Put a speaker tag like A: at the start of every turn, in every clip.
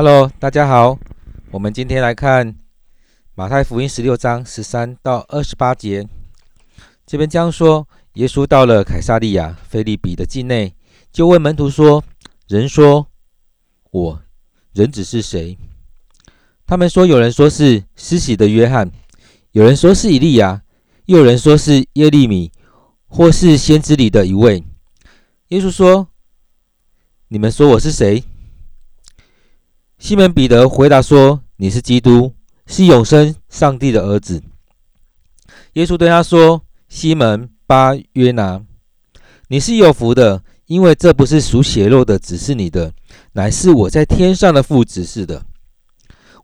A: Hello，大家好。我们今天来看马太福音十六章十三到二十八节。这边将说，耶稣到了凯撒利亚腓立比的境内，就问门徒说：“人说我人子是谁？”他们说：“有人说是施洗的约翰，有人说是以利亚，又有人说是耶利米，或是先知里的一位。”耶稣说：“你们说我是谁？”西门彼得回答说：“你是基督，是永生上帝的儿子。”耶稣对他说：“西门巴约拿，你是有福的，因为这不是属血肉的指示你的，乃是我在天上的父指示的。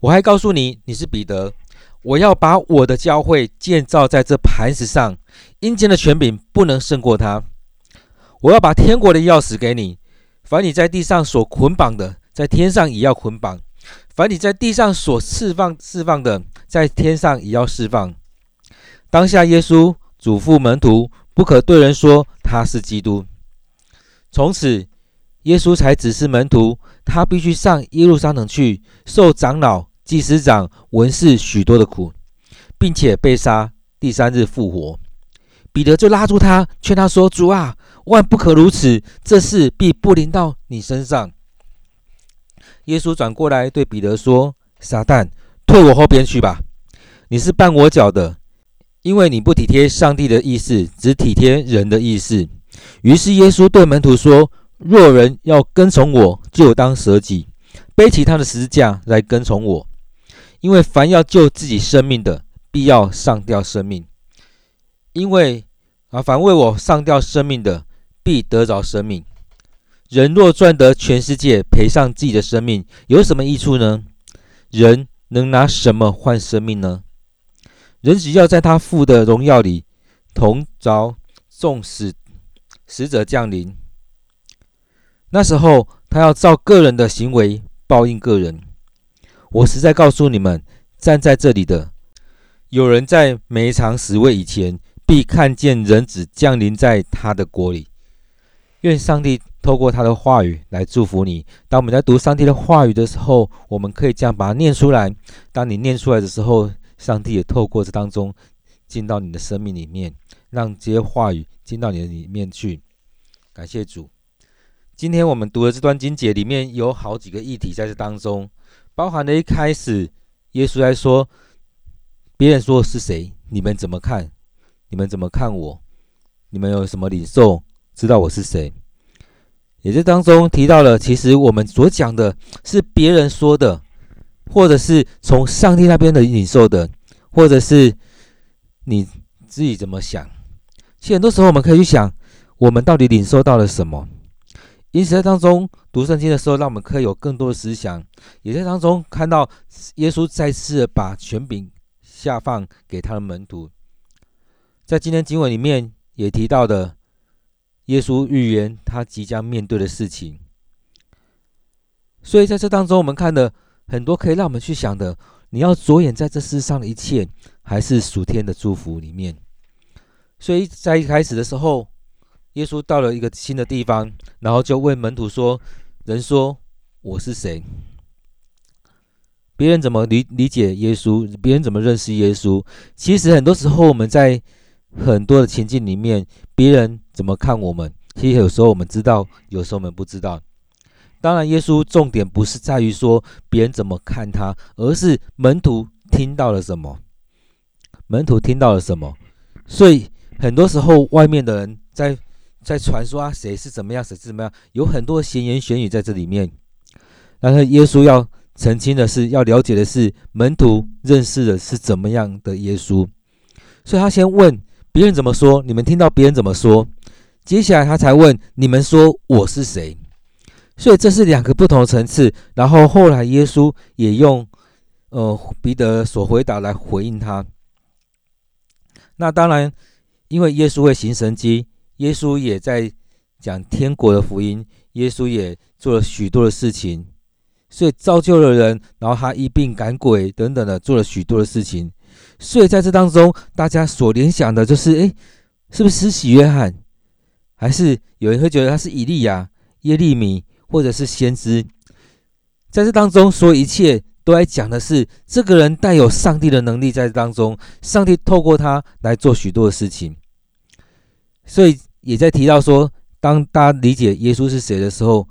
A: 我还告诉你，你是彼得，我要把我的教会建造在这磐石上，阴间的权柄不能胜过他。我要把天国的钥匙给你，凡你在地上所捆绑的。”在天上也要捆绑，凡你在地上所释放释放的，在天上也要释放。当下，耶稣嘱咐门徒，不可对人说他是基督。从此，耶稣才指示门徒，他必须上耶路撒冷去，受长老、祭司长、文士许多的苦，并且被杀，第三日复活。彼得就拉住他，劝他说：“主啊，万不可如此，这事必不临到你身上。”耶稣转过来对彼得说：“撒旦，退我后边去吧！你是绊我脚的，因为你不体贴上帝的意思，只体贴人的意思。”于是耶稣对门徒说：“若人要跟从我，就当舍己，背起他的十字架来跟从我。因为凡要救自己生命的，必要丧掉生命；因为啊，凡为我丧掉生命的，必得着生命。”人若赚得全世界，赔上自己的生命，有什么益处呢？人能拿什么换生命呢？人只要在他父的荣耀里，同着众使使者降临。那时候，他要照个人的行为报应个人。我实在告诉你们，站在这里的，有人在每一场死位以前，必看见人子降临在他的国里。愿上帝。透过他的话语来祝福你。当我们在读上帝的话语的时候，我们可以这样把它念出来。当你念出来的时候，上帝也透过这当中进到你的生命里面，让这些话语进到你的里面去。感谢主。今天我们读的这段经节里面有好几个议题在这当中，包含了一开始耶稣在说：“别人说是谁？你们怎么看？你们怎么看我？你们有什么领受？知道我是谁？”也在当中提到了，其实我们所讲的是别人说的，或者是从上帝那边的领受的，或者是你自己怎么想。其实很多时候我们可以去想，我们到底领受到了什么。因此在当中读圣经的时候，让我们可以有更多的思想。也在当中看到耶稣再次把权柄下放给他的门徒。在今天经文里面也提到的。耶稣预言他即将面对的事情，所以在这当中，我们看了很多可以让我们去想的。你要着眼在这世上的一切，还是属天的祝福里面？所以在一开始的时候，耶稣到了一个新的地方，然后就问门徒说：“人说我是谁？”别人怎么理理解耶稣？别人怎么认识耶稣？其实很多时候我们在。很多的情境里面，别人怎么看我们？其实有时候我们知道，有时候我们不知道。当然，耶稣重点不是在于说别人怎么看他，而是门徒听到了什么。门徒听到了什么？所以很多时候，外面的人在在传说啊，谁是怎么样，谁是怎么样，有很多闲言闲语在这里面。然后耶稣要澄清的是，要了解的是，门徒认识的是怎么样的耶稣。所以他先问。别人怎么说？你们听到别人怎么说？接下来他才问你们说我是谁？所以这是两个不同的层次。然后后来耶稣也用呃彼得所回答来回应他。那当然，因为耶稣会行神迹，耶稣也在讲天国的福音，耶稣也做了许多的事情，所以造就了人，然后他一病赶鬼等等的，做了许多的事情。所以在这当中，大家所联想的就是：诶，是不是施洗约翰？还是有人会觉得他是以利亚、耶利米，或者是先知？在这当中，所有一切都在讲的是这个人带有上帝的能力，在当中，上帝透过他来做许多的事情。所以也在提到说，当大家理解耶稣是谁的时候，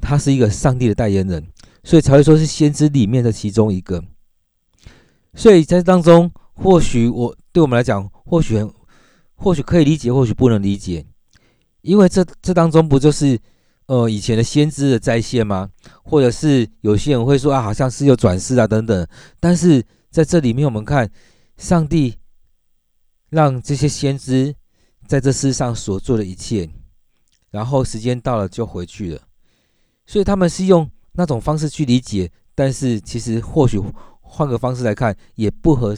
A: 他是一个上帝的代言人，所以才会说是先知里面的其中一个。所以在这当中，或许我对我们来讲，或许或许可以理解，或许不能理解，因为这这当中不就是呃以前的先知的再现吗？或者是有些人会说啊，好像是有转世啊等等。但是在这里面，我们看上帝让这些先知在这世上所做的一切，然后时间到了就回去了，所以他们是用那种方式去理解，但是其实或许换个方式来看，也不合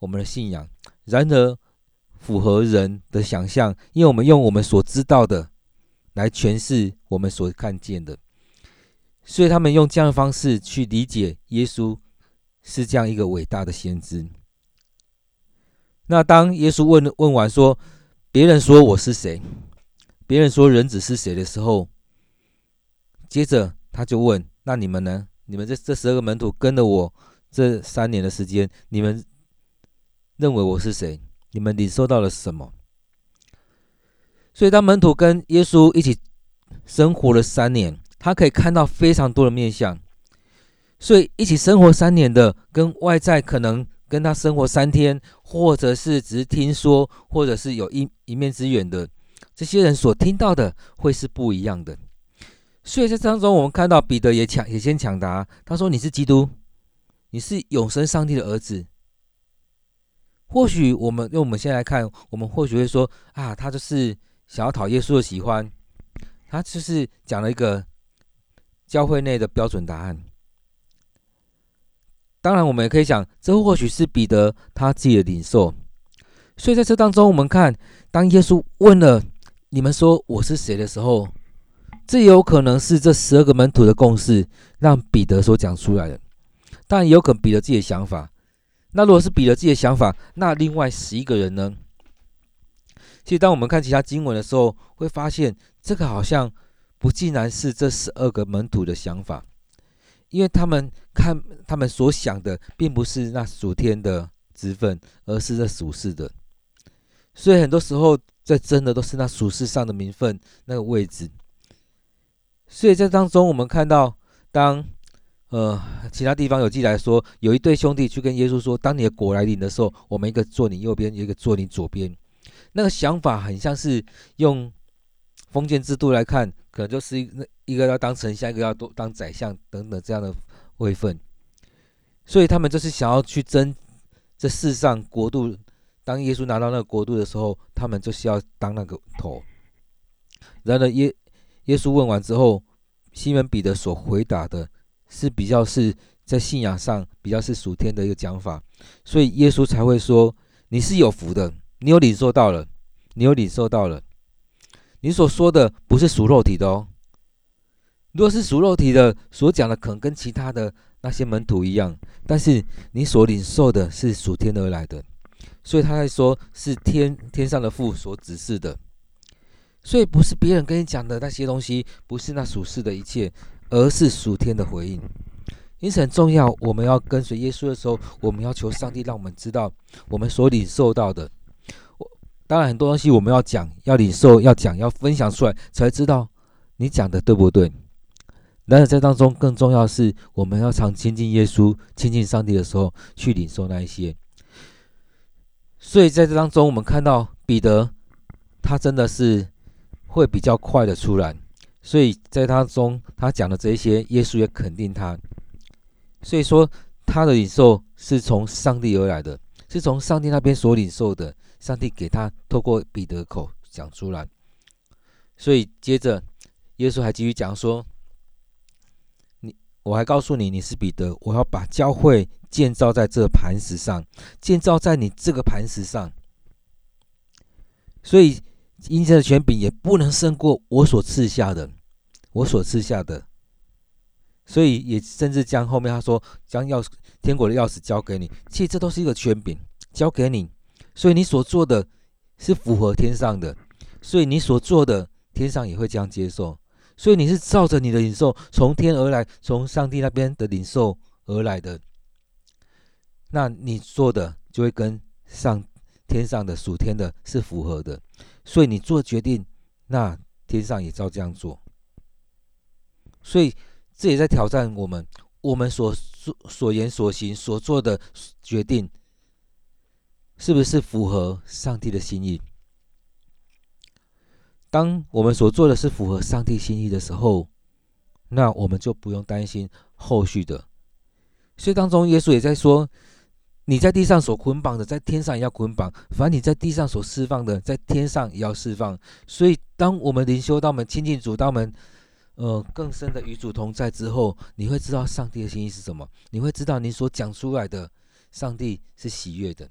A: 我们的信仰。然而，符合人的想象，因为我们用我们所知道的来诠释我们所看见的，所以他们用这样的方式去理解耶稣是这样一个伟大的先知。那当耶稣问问完说，别人说我是谁，别人说人子是谁的时候，接着他就问：那你们呢？你们这这十二个门徒跟了我这三年的时间，你们认为我是谁？你们领受到了什么？所以，当门徒跟耶稣一起生活了三年，他可以看到非常多的面相。所以，一起生活三年的，跟外在可能跟他生活三天，或者是只是听说，或者是有一一面之缘的这些人所听到的，会是不一样的。所以，在当中，我们看到彼得也抢，也先抢答，他说：“你是基督，你是永生上帝的儿子。”或许我们用我们现在来看，我们或许会说啊，他就是想要讨耶稣的喜欢，他就是讲了一个教会内的标准答案。当然，我们也可以想，这或许是彼得他自己的领受。所以在这当中，我们看，当耶稣问了你们说我是谁的时候，这也有可能是这十二个门徒的共识，让彼得所讲出来的。当然，也有可能彼得自己的想法。那如果是彼得自己的想法，那另外十一个人呢？其实当我们看其他经文的时候，会发现这个好像不尽然是这十二个门徒的想法，因为他们看他们所想的，并不是那属天的职分，而是这属世的。所以很多时候在争的都是那属世上的名分那个位置。所以在当中，我们看到当。呃，其他地方有记载说，有一对兄弟去跟耶稣说：“当你的国来临的时候，我们一个坐你右边，一个坐你左边。”那个想法很像是用封建制度来看，可能就是一一个要当丞相，一个要当宰相等等这样的位分。所以他们就是想要去争这世上国度。当耶稣拿到那个国度的时候，他们就是要当那个头。然而耶耶稣问完之后，西门彼得所回答的。是比较是在信仰上比较是属天的一个讲法，所以耶稣才会说，你是有福的，你有领受到了，你有领受到了，你所说的不是属肉体的哦。如果是属肉体的，所讲的可能跟其他的那些门徒一样，但是你所领受的是属天而来的，所以他在说是天天上的父所指示的，所以不是别人跟你讲的那些东西，不是那属世的一切。而是属天的回应，因此很重要。我们要跟随耶稣的时候，我们要求上帝让我们知道我们所领受到的。我当然很多东西我们要讲、要领受、要讲、要分享出来，才知道你讲的对不对。然而在当中更重要的是，我们要常亲近耶稣、亲近上帝的时候，去领受那一些。所以在这当中，我们看到彼得，他真的是会比较快的出来。所以在他中，他讲的这些，耶稣也肯定他。所以说，他的领受是从上帝而来的，是从上帝那边所领受的。上帝给他透过彼得口讲出来。所以接着，耶稣还继续讲说：“你，我还告诉你，你是彼得，我要把教会建造在这磐石上，建造在你这个磐石上。”所以。阴间的权柄也不能胜过我所赐下的，我所赐下的，所以也甚至将后面他说将钥匙天国的钥匙交给你，其实这都是一个权柄交给你，所以你所做的是符合天上的，所以你所做的天上也会这样接受，所以你是照着你的领受，从天而来，从上帝那边的领受而来的，那你做的就会跟上天上的属天的是符合的。所以你做决定，那天上也照这样做。所以这也在挑战我们，我们所、所言、所行、所做的决定，是不是符合上帝的心意？当我们所做的是符合上帝心意的时候，那我们就不用担心后续的。所以当中，耶稣也在说：“你在地上所捆绑的，在天上也要捆绑；凡你在地上所释放的，在天上也要释放。”所以，当我们灵修到我们亲近主，到我们呃更深的与主同在之后，你会知道上帝的心意是什么。你会知道你所讲出来的，上帝是喜悦的。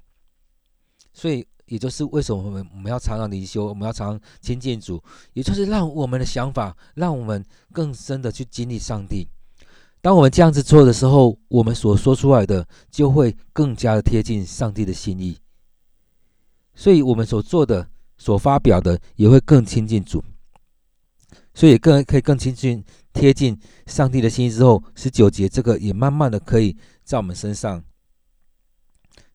A: 所以。也就是为什么我们我们要常常灵修，我们要常常亲近主，也就是让我们的想法，让我们更深的去经历上帝。当我们这样子做的时候，我们所说出来的就会更加的贴近上帝的心意。所以，我们所做的、所发表的也会更亲近主，所以更可以更亲近、贴近上帝的心意。之后，十九节这个也慢慢的可以在我们身上，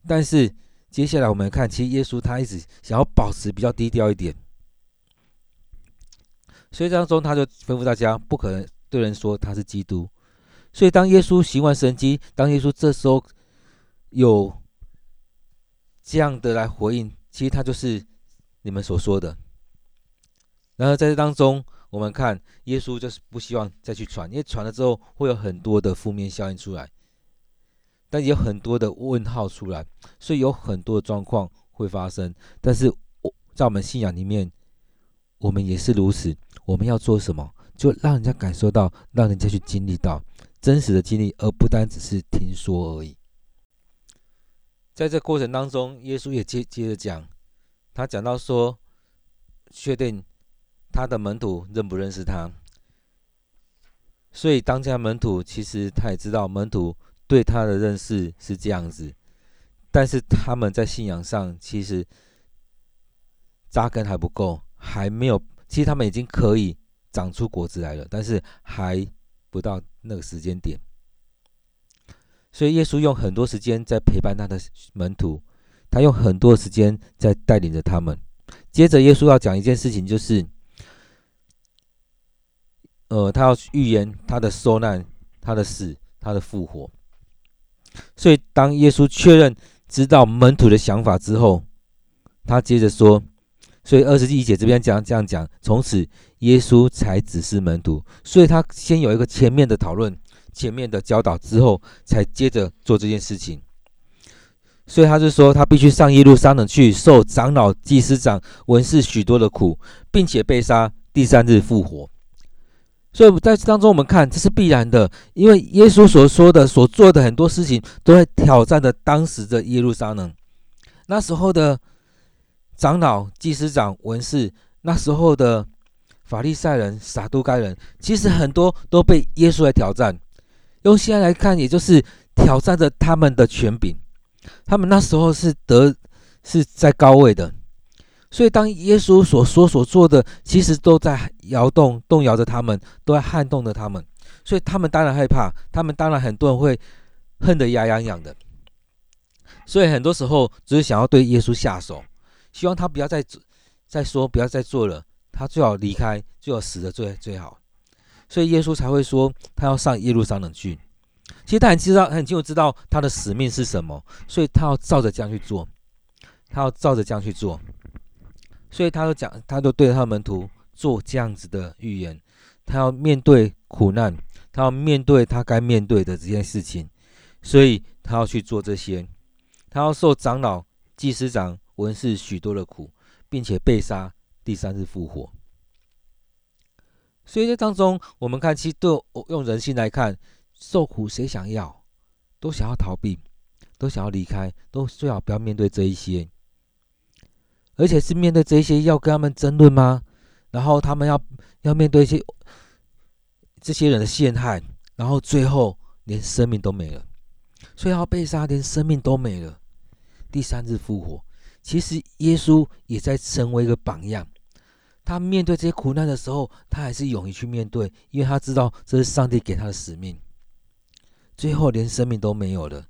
A: 但是。接下来我们看，其实耶稣他一直想要保持比较低调一点，所以当中他就吩咐大家不可能对人说他是基督。所以当耶稣行完神迹，当耶稣这时候有这样的来回应，其实他就是你们所说的。然后在这当中，我们看耶稣就是不希望再去传，因为传了之后会有很多的负面效应出来。但也有很多的问号出来，所以有很多的状况会发生。但是，我在我们信仰里面，我们也是如此。我们要做什么？就让人家感受到，让人家去经历到真实的经历，而不单只是听说而已。在这过程当中，耶稣也接接着讲，他讲到说，确定他的门徒认不认识他。所以，当家门徒其实他也知道门徒。对他的认识是这样子，但是他们在信仰上其实扎根还不够，还没有。其实他们已经可以长出果子来了，但是还不到那个时间点。所以耶稣用很多时间在陪伴他的门徒，他用很多时间在带领着他们。接着耶稣要讲一件事情，就是，呃，他要预言他的受难、他的死、他的复活。所以，当耶稣确认知道门徒的想法之后，他接着说：“所以二十一节这边讲这样讲，从此耶稣才指示门徒。所以他先有一个前面的讨论、前面的教导之后，才接着做这件事情。所以他就说，他必须上耶路撒冷去，受长老、祭司长、文士许多的苦，并且被杀，第三日复活。”所以在当中，我们看这是必然的，因为耶稣所说的、所做的很多事情，都在挑战着当时的耶路撒冷。那时候的长老、祭司长、文士，那时候的法利赛人、撒都该人，其实很多都被耶稣来挑战。用现在来看，也就是挑战着他们的权柄。他们那时候是得是在高位的。所以，当耶稣所说所做的，其实都在摇动、动摇着他们，都在撼动着他们。所以，他们当然害怕，他们当然很多人会恨得牙痒痒的。所以，很多时候只是想要对耶稣下手，希望他不要再再说，不要再做了，他最好离开，最好死的最最好。所以，耶稣才会说他要上耶路撒冷去。其实他很知道，很清楚知道他的使命是什么，所以他要照着这样去做，他要照着这样去做。所以他就讲，他就对他的门徒做这样子的预言，他要面对苦难，他要面对他该面对的这件事情，所以他要去做这些，他要受长老、祭司长、文士许多的苦，并且被杀，第三日复活。所以在当中，我们看，其实都用人性来看，受苦谁想要？都想要逃避，都想要离开，都最好不要面对这一些。而且是面对这些要跟他们争论吗？然后他们要要面对一些这些人的陷害，然后最后连生命都没了，所以要被杀，连生命都没了。第三日复活，其实耶稣也在成为一个榜样。他面对这些苦难的时候，他还是勇于去面对，因为他知道这是上帝给他的使命。最后连生命都没有了。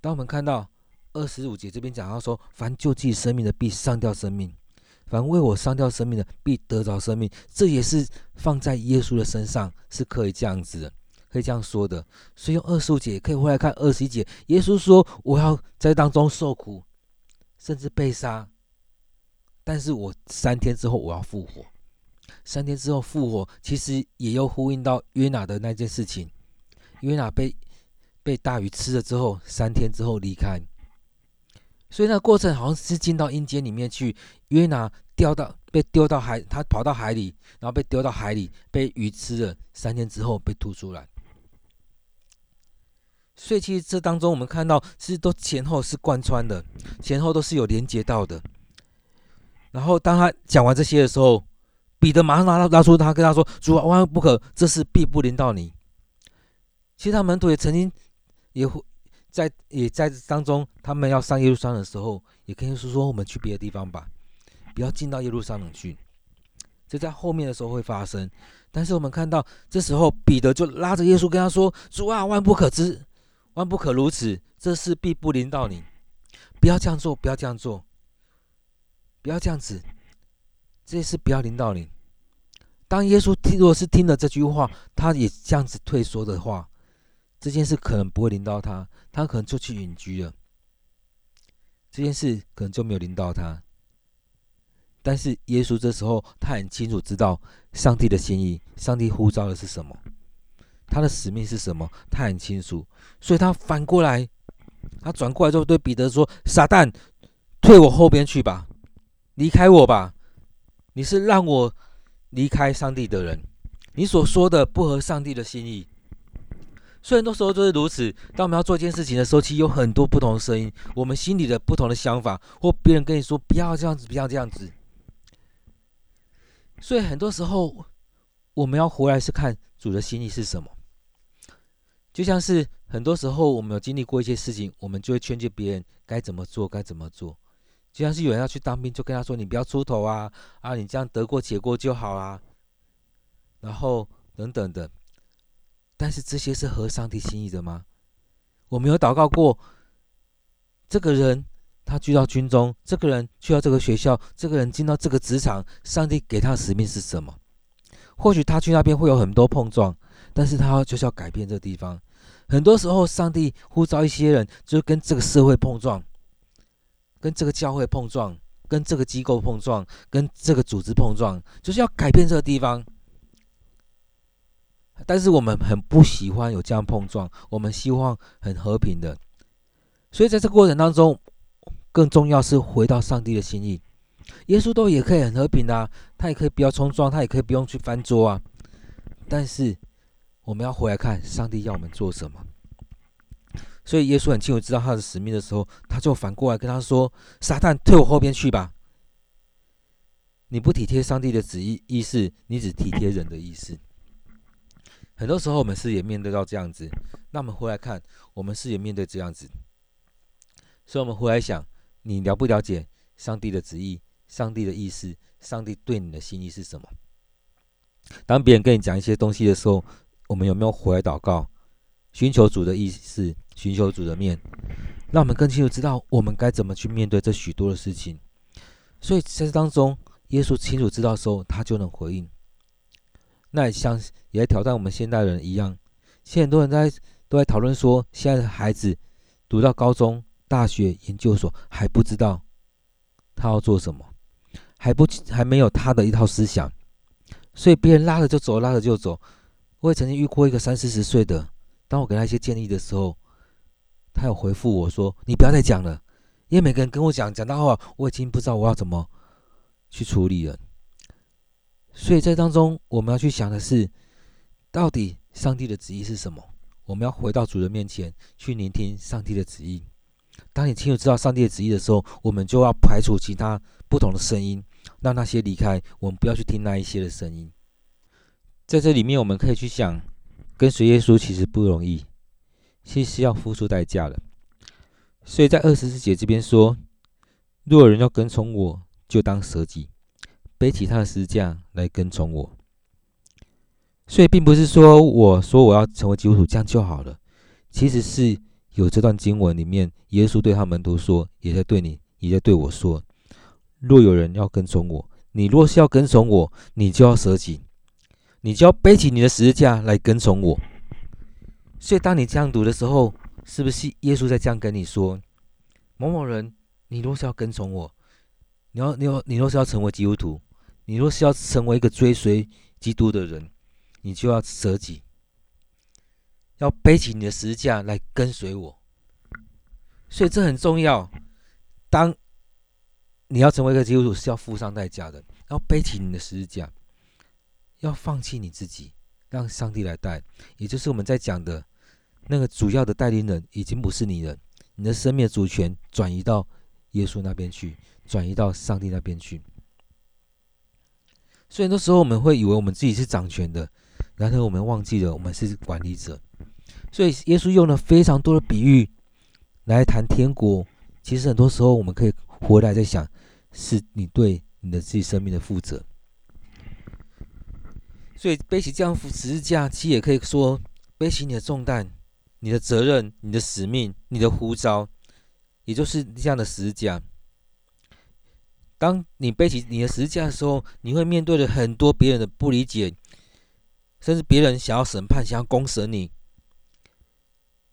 A: 当我们看到二十五节这边讲到说：“凡救自己生命的，必丧掉生命；凡为我丧掉生命的，必得着生命。”这也是放在耶稣的身上是可以这样子的，可以这样说的。所以用二十五节可以回来看二十一节，耶稣说：“我要在当中受苦，甚至被杀。”但是我三天之后我要复活，三天之后复活，其实也又呼应到约拿的那件事情。约拿被被大鱼吃了之后，三天之后离开，所以那过程好像是进到阴间里面去。约拿掉到被丢到海，他跑到海里，然后被丢到海里，被鱼吃了，三天之后被吐出来。所以其实这当中我们看到，其实都前后是贯穿的，前后都是有连接到的。然后当他讲完这些的时候，彼得马上拿拿出他跟他说：“主啊，万万不可，这事必不临到你。”其实他门徒也曾经也会在也在当中，他们要上耶路撒冷的时候，也跟耶稣说：“我们去别的地方吧，不要进到耶路撒冷去。”这在后面的时候会发生。但是我们看到这时候，彼得就拉着耶稣跟他说：“主啊，万不可知，万不可如此，这事必不临到你，不要这样做，不要这样做。”不要这样子，这事不要临到你。当耶稣听，如果是听了这句话，他也这样子退缩的话，这件事可能不会临到他，他可能就去隐居了。这件事可能就没有临到他。但是耶稣这时候，他很清楚知道上帝的心意，上帝呼召的是什么，他的使命是什么，他很清楚，所以他反过来，他转过来之后对彼得说：“撒旦，退我后边去吧。”离开我吧！你是让我离开上帝的人，你所说的不合上帝的心意。虽然很多时候都是如此，当我们要做一件事情的时候，其实有很多不同的声音，我们心里的不同的想法，或别人跟你说不要这样子，不要这样子。所以很多时候，我们要回来是看主的心意是什么。就像是很多时候我们有经历过一些事情，我们就会劝诫别人该怎么做，该怎么做。就像是有人要去当兵，就跟他说：“你不要出头啊，啊，你这样得过且过就好啊。”然后等等的。但是这些是合上帝心意的吗？我没有祷告过，这个人他去到军中，这个人去到这个学校，这个人进到这个职场，上帝给他的使命是什么？或许他去那边会有很多碰撞，但是他就是要改变这个地方。很多时候，上帝呼召一些人，就跟这个社会碰撞。跟这个教会碰撞，跟这个机构碰撞，跟这个组织碰撞，就是要改变这个地方。但是我们很不喜欢有这样碰撞，我们希望很和平的。所以在这个过程当中，更重要是回到上帝的心意。耶稣都也可以很和平啊，他也可以不要冲撞，他也可以不用去翻桌啊。但是我们要回来看上帝要我们做什么。所以耶稣很清楚知道他的使命的时候，他就反过来跟他说：“撒旦，退我后边去吧！你不体贴上帝的旨意意思，你只体贴人的意思。很多时候我们是也面对到这样子，那我们回来看，我们是也面对这样子。所以，我们回来想，你了不了解上帝的旨意、上帝的意思、上帝对你的心意是什么？当别人跟你讲一些东西的时候，我们有没有回来祷告，寻求主的意思？寻求主的面，让我们更清楚知道我们该怎么去面对这许多的事情。所以在这当中，耶稣清楚知道的时候，他就能回应。那也像也在挑战我们现代人一样，现在很多人在都在讨论说，现在的孩子读到高中、大学、研究所还不知道他要做什么，还不还没有他的一套思想，所以别人拉着就走，拉着就走。我也曾经遇过一个三四十岁的，当我给他一些建议的时候。他有回复我说：“你不要再讲了，因为每个人跟我讲讲到话，我已经不知道我要怎么去处理了。所以在当中，我们要去想的是，到底上帝的旨意是什么？我们要回到主的面前去聆听上帝的旨意。当你清楚知道上帝的旨意的时候，我们就要排除其他不同的声音，让那些离开。我们不要去听那一些的声音。在这里面，我们可以去想，跟随耶稣其实不容易。”其实要付出代价的，所以在二十四节这边说：“若有人要跟从我，就当舍己，背起他的十字架来跟从我。所以，并不是说我说我要成为基督徒这样就好了。其实是有这段经文里面，耶稣对他们都说，也在对你，也在对我说：若有人要跟从我，你若是要跟从我，你就要舍己，你就要背起你的十字架来跟从我。所以，当你这样读的时候，是不是耶稣在这样跟你说：某某人，你若是要跟从我，你要，你要，你若是要成为基督徒，你若是要成为一个追随基督的人。你就要舍己，要背起你的十字架来跟随我，所以这很重要。当你要成为一个基督徒，是要付上代价的，要背起你的十字架，要放弃你自己，让上帝来带。也就是我们在讲的那个主要的带领人，已经不是你了，你的生命的主权转移到耶稣那边去，转移到上帝那边去。所以很多时候我们会以为我们自己是掌权的。然而，我们忘记了我们是管理者，所以耶稣用了非常多的比喻来谈天国。其实很多时候，我们可以回来再想，是你对你的自己生命的负责。所以背起这样副十字架，其实也可以说背起你的重担、你的责任、你的使命、你的呼召，也就是这样的十字架。当你背起你的十字架的时候，你会面对着很多别人的不理解。甚至别人想要审判、想要公审你，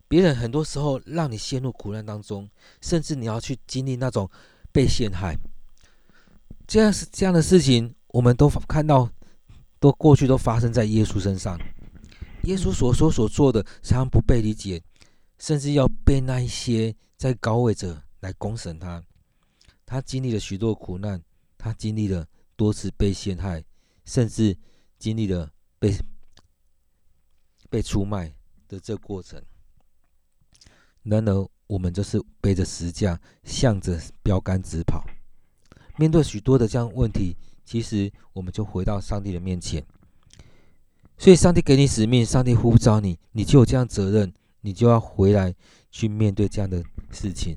A: 别人很多时候让你陷入苦难当中，甚至你要去经历那种被陷害，这样是这样的事情，我们都看到，都过去都发生在耶稣身上。耶稣所说所做的，常常不被理解，甚至要被那一些在高位者来公审他。他经历了许多苦难，他经历了多次被陷害，甚至经历了被。被出卖的这过程，然而我们就是背着十架，向着标杆直跑。面对许多的这样问题，其实我们就回到上帝的面前。所以，上帝给你使命，上帝呼召你，你就有这样责任，你就要回来去面对这样的事情。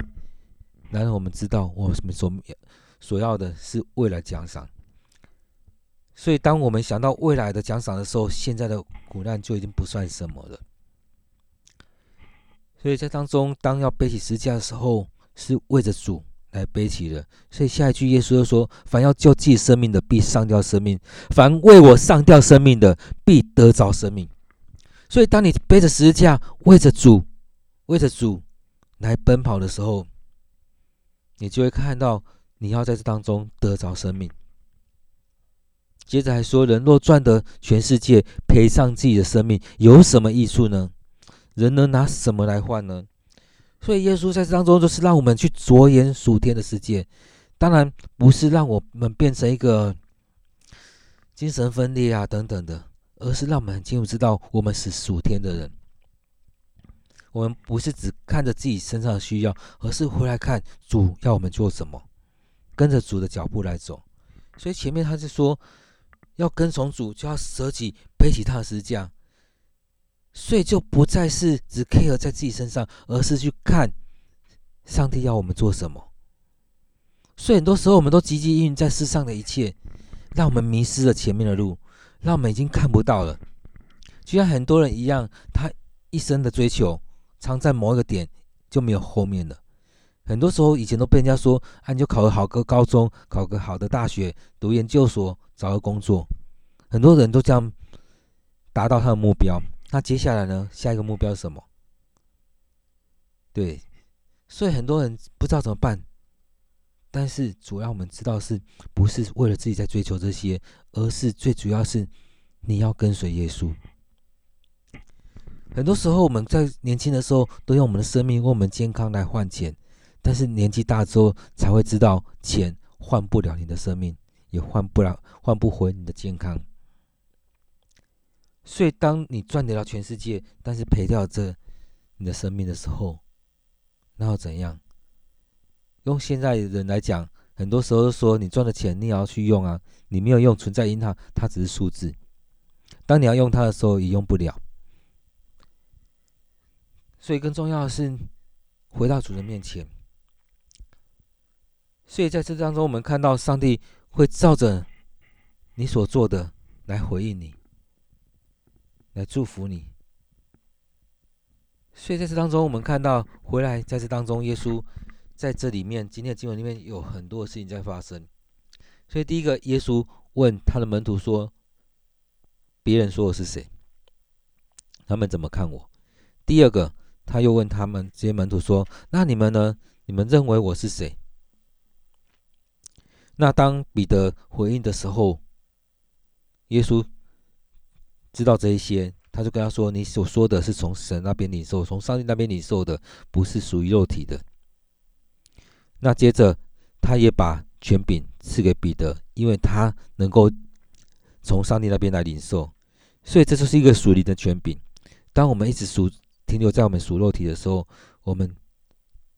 A: 然而，我们知道，我们所所要的是未来奖赏。所以，当我们想到未来的奖赏的时候，现在的苦难就已经不算什么了。所以在当中，当要背起十字架的时候，是为着主来背起的。所以下一句，耶稣就说：“凡要救自己生命的，必丧掉生命；凡为我丧掉生命的，必得着生命。”所以，当你背着十字架，为着主，为着主来奔跑的时候，你就会看到，你要在这当中得着生命。接着还说：“人若赚得全世界，赔上自己的生命，有什么益处呢？人能拿什么来换呢？”所以耶稣在这当中，就是让我们去着眼属天的世界。当然，不是让我们变成一个精神分裂啊等等的，而是让我们很清楚知道，我们是属天的人。我们不是只看着自己身上的需要，而是回来看主要我们做什么，跟着主的脚步来走。所以前面他是说。要跟从主，就要舍己，背起他的十字架，所以就不再是只 care 在自己身上，而是去看上帝要我们做什么。所以很多时候，我们都汲汲营营在世上的一切，让我们迷失了前面的路，让我们已经看不到了。就像很多人一样，他一生的追求，常在某一个点就没有后面了。很多时候，以前都被人家说：“啊，你就考个好个高中，考个好的大学，读研究所。”找个工作，很多人都这样达到他的目标。那接下来呢？下一个目标是什么？对，所以很多人不知道怎么办。但是主要我们知道是不是为了自己在追求这些，而是最主要是你要跟随耶稣。很多时候我们在年轻的时候都用我们的生命或我们健康来换钱，但是年纪大之后才会知道钱换不了你的生命。也换不了，换不回你的健康。所以，当你赚得了全世界，但是赔掉这你的生命的时候，那要怎样？用现在的人来讲，很多时候都说你赚的钱你也要去用啊，你没有用，存在银行，它只是数字。当你要用它的时候，也用不了。所以，更重要的是回到主的面前。所以，在这当中，我们看到上帝。会照着你所做的来回应你，来祝福你。所以在这当中，我们看到回来，在这当中，耶稣在这里面，今天的经文里面有很多的事情在发生。所以第一个，耶稣问他的门徒说：“别人说我是谁？他们怎么看我？”第二个，他又问他们这些门徒说：“那你们呢？你们认为我是谁？”那当彼得回应的时候，耶稣知道这一些，他就跟他说：“你所说的是从神那边领受，从上帝那边领受的，不是属于肉体的。”那接着，他也把权柄赐给彼得，因为他能够从上帝那边来领受，所以这就是一个属灵的权柄。当我们一直属停留在我们属肉体的时候，我们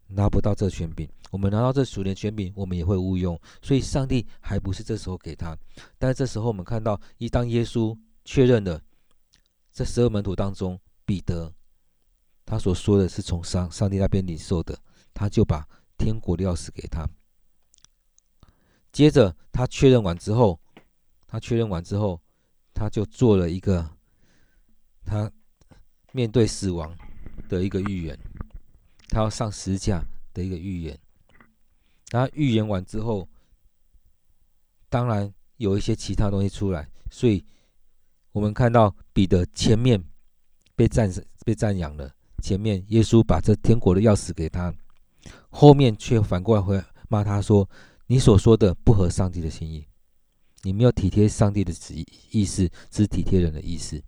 A: 拿不到这权柄。我们拿到这属灵权柄，我们也会误用。所以，上帝还不是这时候给他。但是这时候，我们看到，一当耶稣确认了这十二门徒当中，彼得他所说的是从上上帝那边领受的，他就把天国的钥匙给他。接着，他确认完之后，他确认完之后，他就做了一个他面对死亡的一个预言，他要上十架的一个预言。他预言完之后，当然有一些其他东西出来，所以我们看到彼得前面被赞被赞扬了，前面耶稣把这天国的钥匙给他，后面却反过来回骂他说：“你所说的不合上帝的心意，你没有体贴上帝的旨意意思，只体贴人的意思。”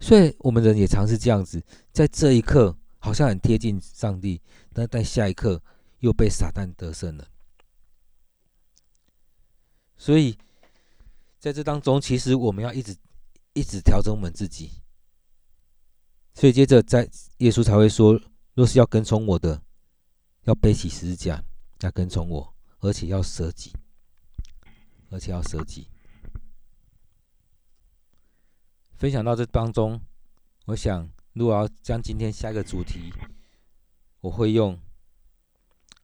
A: 所以我们人也常是这样子，在这一刻好像很贴近上帝，但在下一刻。又被撒旦得胜了，所以在这当中，其实我们要一直一直调整我们自己。所以接着，在耶稣才会说：“若是要跟从我的，要背起十字架来跟从我，而且要舍己，而且要舍己。”分享到这当中，我想，如果要将今天下一个主题，我会用。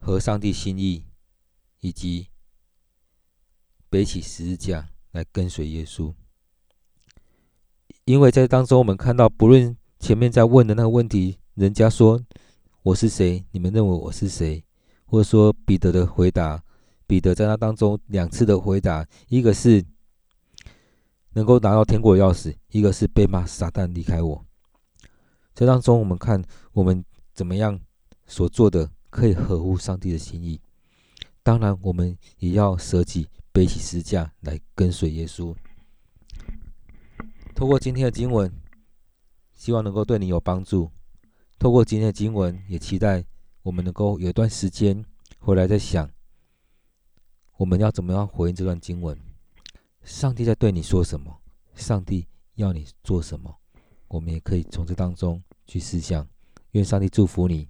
A: 合上帝心意，以及背起十字架来跟随耶稣。因为在当中，我们看到，不论前面在问的那个问题，人家说我是谁，你们认为我是谁？或者说彼得的回答，彼得在那当中两次的回答，一个是能够拿到天国的钥匙，一个是被骂撒旦离开我。这当中，我们看我们怎么样所做的。可以合乎上帝的心意，当然，我们也要舍己，背起十字架来跟随耶稣。透过今天的经文，希望能够对你有帮助。透过今天的经文，也期待我们能够有一段时间回来再想，我们要怎么样回应这段经文？上帝在对你说什么？上帝要你做什么？我们也可以从这当中去思想。愿上帝祝福你。